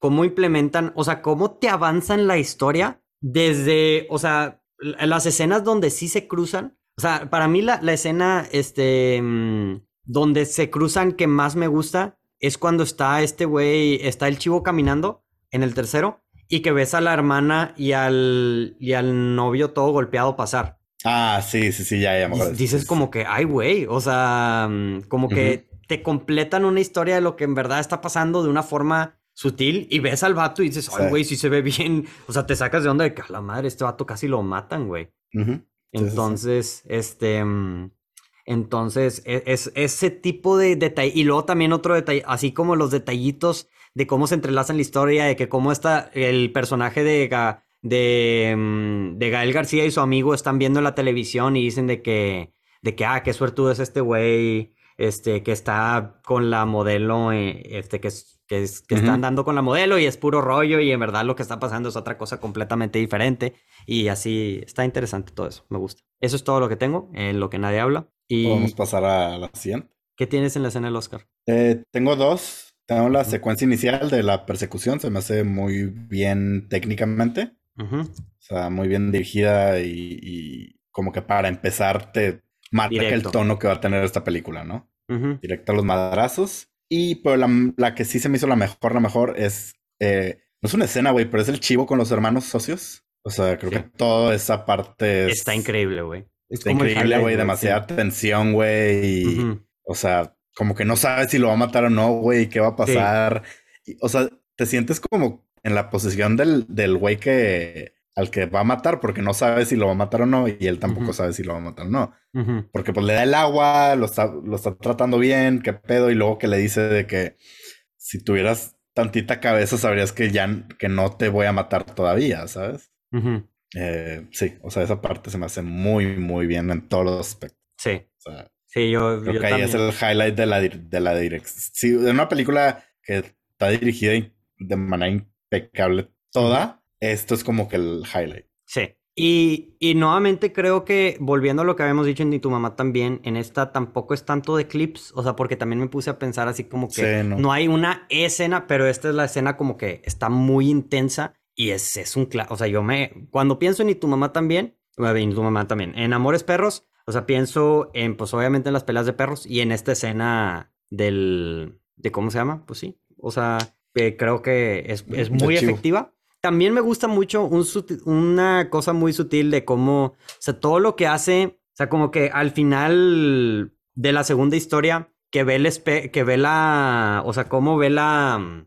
cómo implementan, o sea, cómo te avanzan la historia desde, o sea, las escenas donde sí se cruzan. O sea, para mí la, la escena, este, mm, donde se cruzan que más me gusta es cuando está este güey, está el chivo caminando en el tercero y que ves a la hermana y al, y al novio todo golpeado pasar. Ah, sí, sí, sí, ya, ya Dices como que, ay, güey, o sea, mm, como que te completan una historia de lo que en verdad está pasando de una forma sutil y ves al vato y dices, ay, güey, sí se ve bien. O sea, te sacas de onda de que a la madre, este vato casi lo matan, güey. Entonces, este. Mm, entonces, e, es, ese tipo de detalle. Y luego también otro detalle, así como los detallitos de cómo se entrelazan la historia, de que cómo está el personaje de de, mm, de Gael García y su amigo están viendo la televisión y dicen de que, de que, ah, qué suertudo es este güey, este, que está con la modelo, eh, este, que, que, que están dando con la modelo y es puro rollo y en verdad lo que está pasando es otra cosa completamente diferente y así está interesante todo eso, me gusta. Eso es todo lo que tengo, en lo que nadie habla. Y... Podemos pasar a la siguiente. ¿Qué tienes en la escena del Oscar? Eh, tengo dos. Tengo la secuencia inicial de la persecución, se me hace muy bien técnicamente. O sea, muy bien dirigida y, como que para empezar te marca el tono que va a tener esta película, ¿no? Directo a los madrazos. Y pero la, que sí se me hizo la mejor, la mejor es... Eh, no es una escena, güey, pero es el chivo con los hermanos socios. O sea, creo que toda esa parte Está increíble, güey. Está increíble, güey. Demasiada tensión, güey. O sea, como que no sabes si lo va a matar o no, güey. ¿Qué va a pasar? o sea, te sientes como en la posición del, del güey que al que va a matar porque no sabe si lo va a matar o no y él tampoco sabe si lo va a matar o no. Porque pues le da el agua, lo está, lo está tratando bien, qué pedo, y luego que le dice de que si tuvieras tantita cabeza sabrías que ya que no te voy a matar todavía, ¿sabes? Eh, sí, o sea, esa parte se me hace muy, muy bien en todos los aspectos. Sí. Sí, yo. Creo que ahí es el highlight de la, de la dirección. Sí, de una película que está dirigida de manera impecable toda, esto es como que el highlight. Sí. Y, y, nuevamente creo que, volviendo a lo que habíamos dicho en Ni tu mamá también, en esta tampoco es tanto de clips, o sea, porque también me puse a pensar así como que no. hay una escena, pero esta es la escena como que está muy intensa y es, es un... O sea, yo me... Cuando pienso en Ni tu mamá también, y tu mamá también, en Amores Perros, o sea, pienso en, pues obviamente en las peleas de perros y en esta escena del... de ¿Cómo se llama? Pues sí, o sea, creo que es, es muy efectiva. También me gusta mucho un una cosa muy sutil de cómo, o sea, todo lo que hace, o sea, como que al final de la segunda historia, que ve el que ve la, o sea, cómo ve la,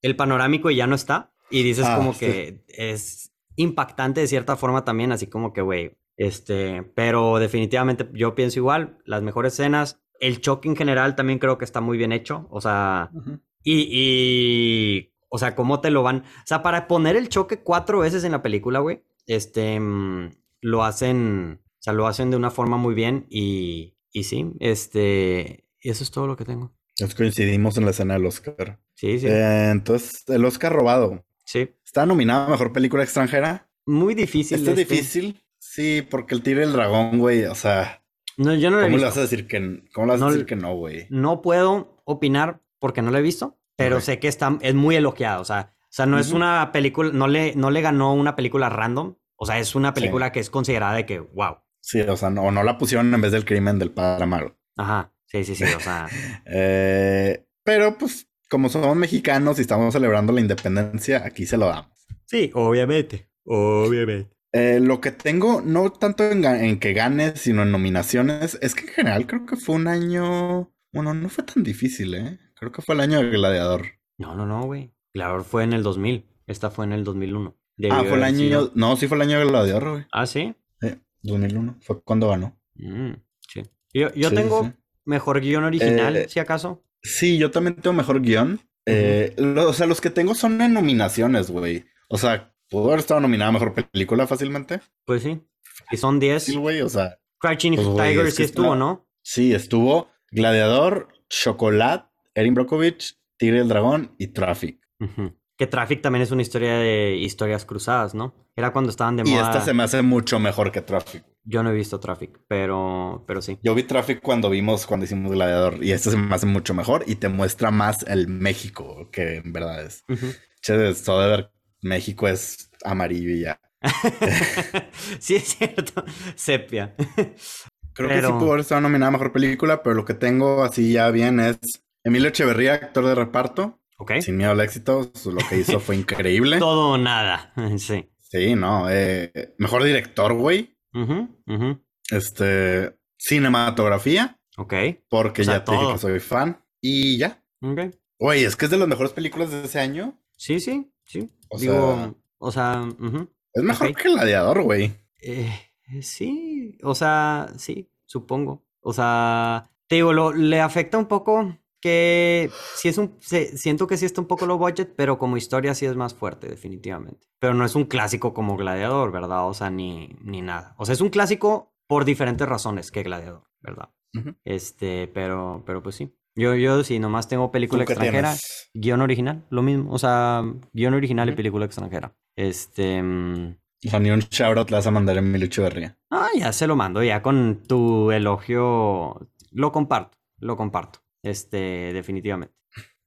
el panorámico y ya no está. Y dices ah, como que es impactante de cierta forma también, así como que, güey, este, pero definitivamente yo pienso igual, las mejores escenas, el choque en general también creo que está muy bien hecho, o sea, y, y, o sea, ¿cómo te lo van? O sea, para poner el choque cuatro veces en la película, güey, este, mm, lo hacen, o sea, lo hacen de una forma muy bien y, y sí, este, eso es todo lo que tengo. Nos coincidimos en la escena del Oscar. Sí, sí. Eh, entonces, el Oscar robado. Sí. ¿Está nominado a Mejor Película Extranjera? Muy difícil. ¿Está este. difícil? Sí, porque el tiro del dragón, güey, o sea... No, yo no ¿Cómo le vas a decir que, cómo le vas a decir que no, güey? No puedo opinar porque no lo he visto, pero sé que está, es muy elogiado. O sea, o sea no es una película, no le, no le ganó una película random. O sea, es una película que es considerada de que, wow. Sí, o sea, no, no la pusieron en vez del crimen del padre Amaro. Ajá, sí, sí, sí, o sea. Eh, pero pues, como somos mexicanos y estamos celebrando la independencia, aquí se lo damos. Sí, obviamente. Obviamente. Eh, lo que tengo, no tanto en, que gane, sino en nominaciones, es que en general creo que fue un año. Bueno, no fue tan difícil, ¿eh? Creo que fue el año del gladiador. No, no, no, güey. Gladiador fue en el 2000. Esta fue en el 2001. ah, Debió fue el año. sido- No, sí fue el año del gladiador, güey. Ah, sí. Sí, 2001. Fue cuando ganó. Mm, sí. Yo, yo Sí, tengo sí. mejor guion original, Eh, si acaso. Sí, yo también tengo mejor guion. Eh, lo- o sea, los que tengo son en nominaciones, güey. O sea, pudo haber estado nominada a mejor película fácilmente. Pues sí. Y son 10. Sí, güey, o sea. Crouching Pues, güey, Tiger es sí estuvo, ¿no? Sí, estuvo Gladiador, Chocolate, Erin Brockovich, Tigre y el Dragón y Traffic. Que Traffic también es una historia de historias cruzadas, ¿no? Era cuando estaban de Y moda. esta se me hace mucho mejor que Traffic. Yo no he visto Traffic, pero, pero sí. Yo vi Traffic cuando vimos, cuando hicimos Gladiador, y esta se me hace mucho mejor y te muestra más el México que en verdad es. Ujú. Che, Soderbergh, México es amarillo y ya. sí, es cierto. Sepia. Creo que sí pudo haber estado nominada a mejor película, pero lo que tengo así ya bien es Emilio Echeverría, actor de reparto, ok. sin miedo al éxito. Lo que hizo fue increíble. Todo o nada. Sí. Sí, no. eh, mejor director, güey. Este, cinematografía, Ok. porque O sea, ya te dije todo. que soy fan. Y ya. Ok. Güey, es que es de las mejores películas de ese año. Sí, sí, sí. O Digo, sea- o sea. Es mejor que Gladiador, güey. Eh, sí, o sea, sí, supongo. O sea, te digo, lo, le afecta un poco que sí es un, se- siento que sí está un poco low budget, pero como historia sí es más fuerte, definitivamente. Pero no es un clásico como Gladiador, ¿verdad? O sea, ni, ni nada. O sea, es un clásico por diferentes razones que Gladiador, ¿verdad? Este, pero, pero pues sí. Yo, yo sí, nomás tengo película ¿Tú qué extranjera. tienes? Guión original, lo mismo. O sea, guion original y película extranjera. Este. mm, O sea, ni un shoutout le vas a mandar a Emilio Echeverría. Ah, ya se lo mando, ya con tu elogio. Lo comparto, lo comparto. Este, definitivamente.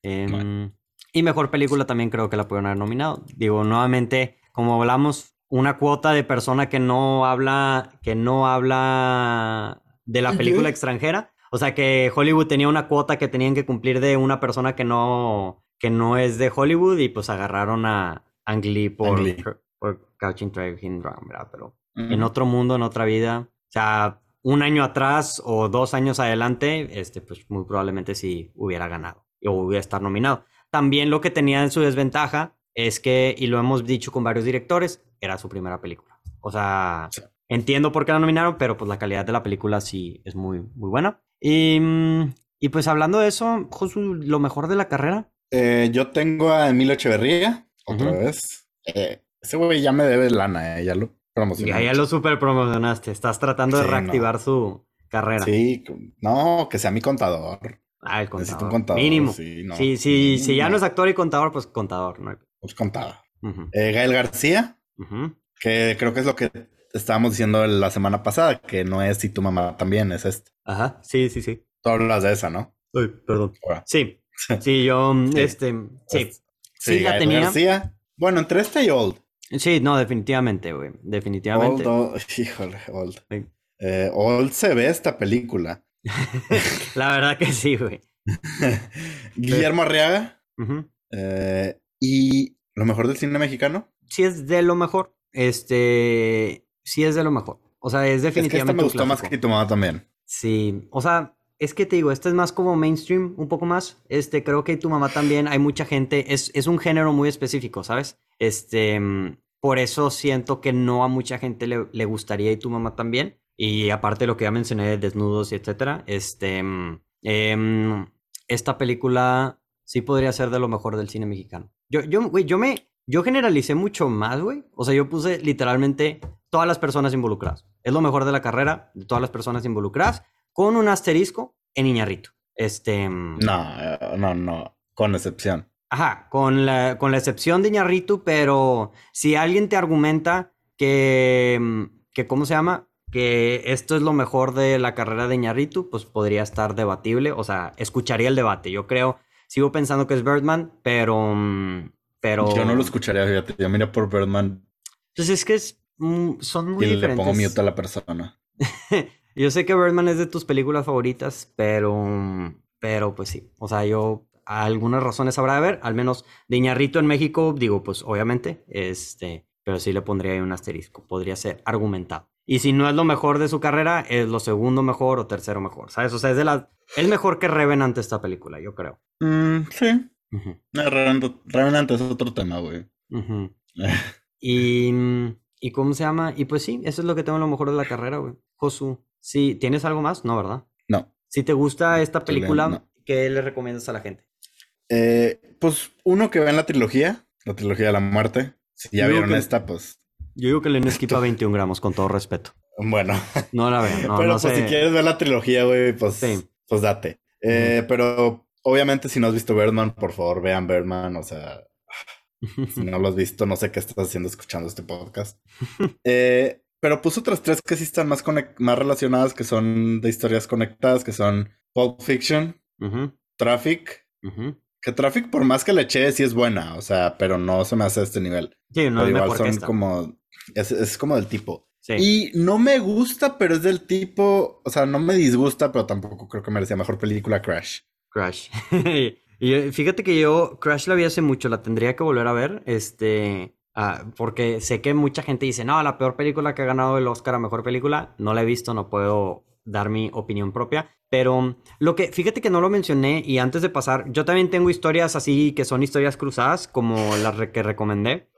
Em, Bueno. Y mejor película también creo que la pueden haber nominado. Digo, nuevamente, como hablamos, una cuota de persona que no habla, que no habla de la película extranjera. O sea que Hollywood tenía una cuota que tenían que cumplir de una persona que no, que no es de Hollywood y pues agarraron a Ang Lee por, Ang Lee. por Couching Dragon, ¿verdad? Pero en Ujú. otro mundo, en otra vida. O sea, un año atrás o dos años adelante, este, pues muy probablemente sí hubiera ganado o hubiera estar nominado. También lo que tenía en su desventaja es que, y lo hemos dicho con varios directores, era su primera película. O sea, Sí. entiendo por qué la nominaron, pero pues la calidad de la película sí es muy, muy buena. Y, mm, y pues hablando de eso, Josu, lo mejor de la carrera. Eh, yo tengo a Emilio Echeverría, otra vez. Eh, ese güey ya me debe lana, eh, ya lo promocioné. Ya, lo super promocionaste. Estás tratando de no. reactivar su carrera. Sí, no, que sea mi contador. Ah, el Necesito contador. un contador. Mínimo. Sí, no, Sí, sí, si ya no es actor y contador, pues contador, ¿no? Pues contador. Eh, Gael García, que creo que es lo que estábamos diciendo la semana pasada, que no es si tu mamá también es este. Ajá, sí, sí, sí. Tú hablas de esa, ¿no? Uy, perdón. Ahora. Sí, sí, yo, mm, Sí. este, sí, sí, la tenía. García. Bueno, entre esta y Old. Sí, no, definitivamente, güey, definitivamente. Old, oh, híjole, Old. Sí. Eh, Old se ve esta película. La verdad que sí, güey. Guillermo Arriaga. Eh, y lo mejor del cine mexicano. Sí es de lo mejor, este, sí es de lo mejor. O sea, es Es que esta definitivamente me un gustó más que tu mamá también. Sí, o sea, es que te digo, este es más como mainstream, un poco más. Este, creo que tu mamá también, hay mucha gente, es, es un género muy específico, ¿sabes? Este, por eso siento que no a mucha gente le, le gustaría y tu mamá también. Y aparte de lo que ya mencioné de desnudos y etcétera, este, em, esta película sí podría ser de lo mejor del cine mexicano. Yo, yo, güey, yo me, yo generalicé mucho más, güey. O sea, yo puse literalmente todas las personas involucradas. Es lo mejor de la carrera, de todas las personas involucradas, con un asterisco en Iñarrito. Este. mm, No, no, no. Con excepción. Ajá, con la, con la excepción de Iñarritu, pero si alguien te argumenta que, mm, que, ¿cómo se llama? Que esto es lo mejor de la carrera de Iñarritu, pues podría estar debatible, o sea, escucharía el debate. Yo creo, sigo pensando que es Birdman, pero, mm, pero... Yo no lo escucharía, fíjate. Yo miré por Birdman Pues es que es, son muy y le diferentes. pongo mute a la persona. Yo sé que Birdman es de tus películas favoritas, pero, pero pues sí. O sea, yo algunas razones habrá de haber, al menos de Iñarrito en México, digo, pues obviamente, este, pero sí le pondría ahí un asterisco, podría ser argumentado. Y si no es lo mejor de su carrera, es lo segundo mejor o tercero mejor, ¿sabes? O sea, es de la... Es mejor que Revenant esta película, yo creo. Mm, sí. Revenant, es otro tema, güey. y, y ¿cómo se llama? Y pues sí, eso es lo que tengo lo mejor de la carrera, güey. Josu, sí, ¿tienes algo más? No, ¿verdad? No. Si te gusta esta película, ¿qué le recomiendas a la gente? Eh, pues uno que ve en la trilogía, la trilogía de la muerte. Si ya vieron esta, pues yo digo que le esquipa 21 gramos, con todo respeto. Bueno. No la veo. No, pero pues si quieres ver la trilogía, güey, pues, pues date. Eh, pero obviamente si no has visto Birdman, por favor vean Birdman. O sea, si no lo has visto, no sé qué estás haciendo escuchando este podcast. Eh, pero puso otras tres que sí están más, más relacionadas, que son de historias conectadas, que son Pulp Fiction, Traffic. Que Traffic, por más que le eché, sí es buena, o sea, pero no se me hace a este nivel. Sí, no igual son como es, como del tipo. Y no me gusta, pero es del tipo. O sea, no me disgusta, pero tampoco creo que merecía mejor película Crash. Crash. y eh, fíjate que yo Crash la vi hace mucho, la tendría que volver a ver. Este. Ah, porque sé que mucha gente dice, no, la peor película que ha ganado el Oscar a mejor película. No la he visto, no puedo dar mi opinión propia. Pero lo que, fíjate que no lo mencioné y antes de pasar, yo también tengo historias así que son historias cruzadas, como las que recomendé.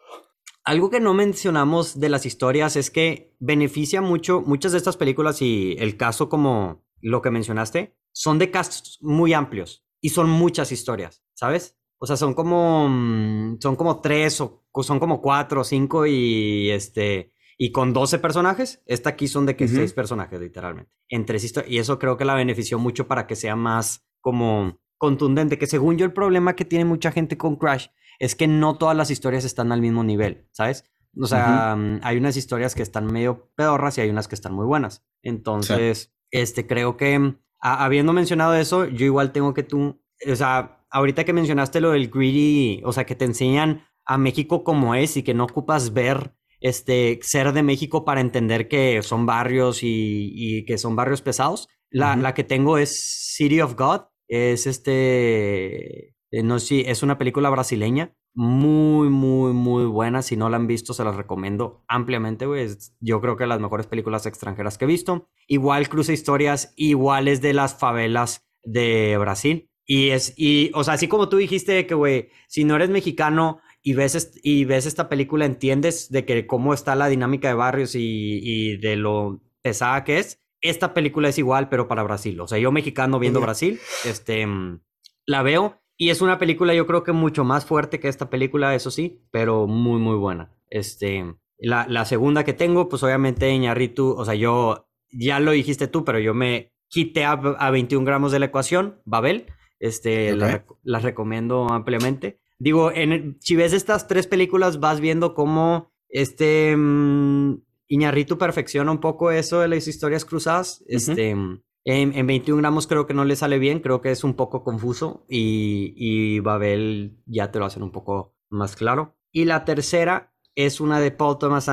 Algo que no mencionamos de las historias es que beneficia mucho, muchas de estas películas y el caso como lo que mencionaste, son de casts muy amplios y son muchas historias, ¿sabes? O sea, son como, mm, son como tres o son como cuatro o cinco y este, y con 12 personajes. Esta aquí son de que seis personajes, literalmente. En tres historias. Y eso creo que la benefició mucho para que sea más como contundente. Que según yo, el problema que tiene mucha gente con Crash es que no todas las historias están al mismo nivel, ¿sabes? O sea, mm, hay unas historias que están medio pedorras y hay unas que están muy buenas. Entonces, este, creo que habiendo mencionado eso, yo igual tengo que tú, o sea, ahorita que mencionaste lo del greedy, o sea, que te enseñan a México como es y que no ocupas ver este, ser de México para entender que son barrios y, que son barrios pesados. La, la, que tengo es City of God, es este, eh, no sé es una película brasileña. Muy, muy, muy buena. Si no la han visto, se las recomiendo ampliamente, güey. Yo creo que las mejores películas extranjeras que he visto. Igual cruza historias iguales de las favelas de Brasil. Y es, y, o sea, así como tú dijiste que, güey, si no eres mexicano y ves, y ves esta película, entiendes de que cómo está la dinámica de barrios y, y de lo pesada que es. Esta película es igual, pero para Brasil. O sea, yo mexicano viendo Brasil, este, mm, la veo y es una película, yo creo que mucho más fuerte que esta película, eso sí, pero muy, muy buena. Este, la, la segunda que tengo, pues obviamente Iñarritu, o sea, yo, ya lo dijiste tú, pero yo me quité a, a 21 gramos de la ecuación, Babel. Este, la, recomiendo ampliamente. Digo, en, si ves estas tres películas, vas viendo cómo este mm, Iñarritu perfecciona un poco eso de las historias cruzadas. Este, en, 21 gramos creo que no le sale bien, creo que es un poco confuso y, y Babel ya te lo hacen un poco más claro. Y la tercera es una de Paul Thomas,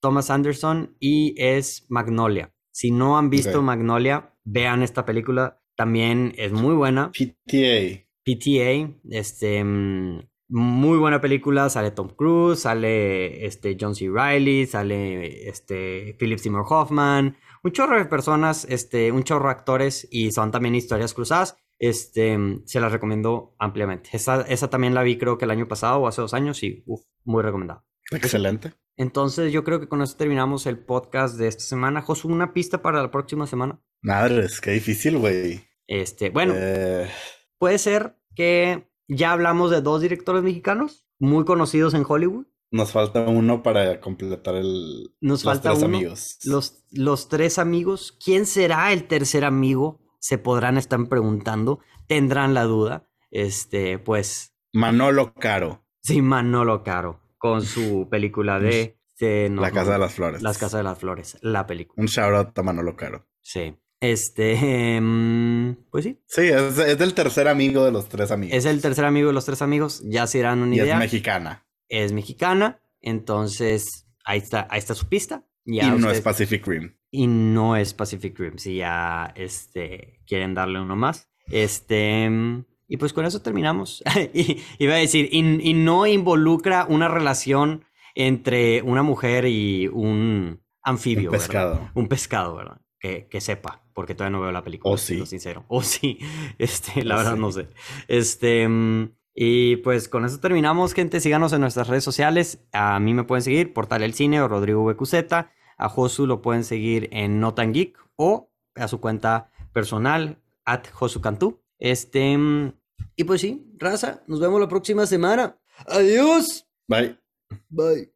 Thomas Anderson y es Magnolia. Si no han visto Magnolia, vean esta película. También es muy buena. PTA. PTA, este, mm, muy buena película. Sale Tom Cruise, sale este, John C. Reilly, sale este, Philip Seymour Hoffman un chorro de personas, este, un chorro de actores y son también historias cruzadas. Este, se las recomiendo ampliamente. Esa, esa también la vi creo que el año pasado o hace dos años y uf, muy recomendada. Excelente. Entonces yo creo que con eso terminamos el podcast de esta semana. Josu, una pista para la próxima semana. Madres, qué difícil, güey. Este, bueno, eh. puede ser que ya hablamos de dos directores mexicanos muy conocidos en Hollywood. Nos falta uno para completar el. Nos los falta tres amigos. Los, los tres amigos. ¿Quién será el tercer amigo? Se podrán estar preguntando. Tendrán la duda. Este, pues. Manolo Caro. Sí, Manolo Caro. Con su película de. la Casa de las Flores. Las Casas de las Flores. La película. Un shout out a Manolo Caro. Sí. Este, em, pues sí. Sí, es, es, el tercer amigo de los tres amigos. Es el tercer amigo de los tres amigos. Ya se irán una y Es mexicana es mexicana, entonces ahí está, ahí está su pista. y no es Pacific Rim. Y no es Pacific Rim, si ya este, quieren darle uno más. Este, Y pues con eso terminamos. y, iba a decir, y, no involucra una relación entre una mujer y un anfibio. Un pescado. Un pescado, ¿verdad? Que, que, sepa, porque todavía no veo la película. O sí. sincero. O sí. Este, la verdad no sé. Este. Y pues con eso terminamos, gente. Síganos en nuestras redes sociales. A mí me pueden seguir, Portal El Cine o Rodrigo BQZ. A Josu lo pueden seguir en Notan Geek o a su cuenta personal, at Josu Cantú. Este. Y pues sí, raza, nos vemos la próxima semana. Adiós. Bye. Bye.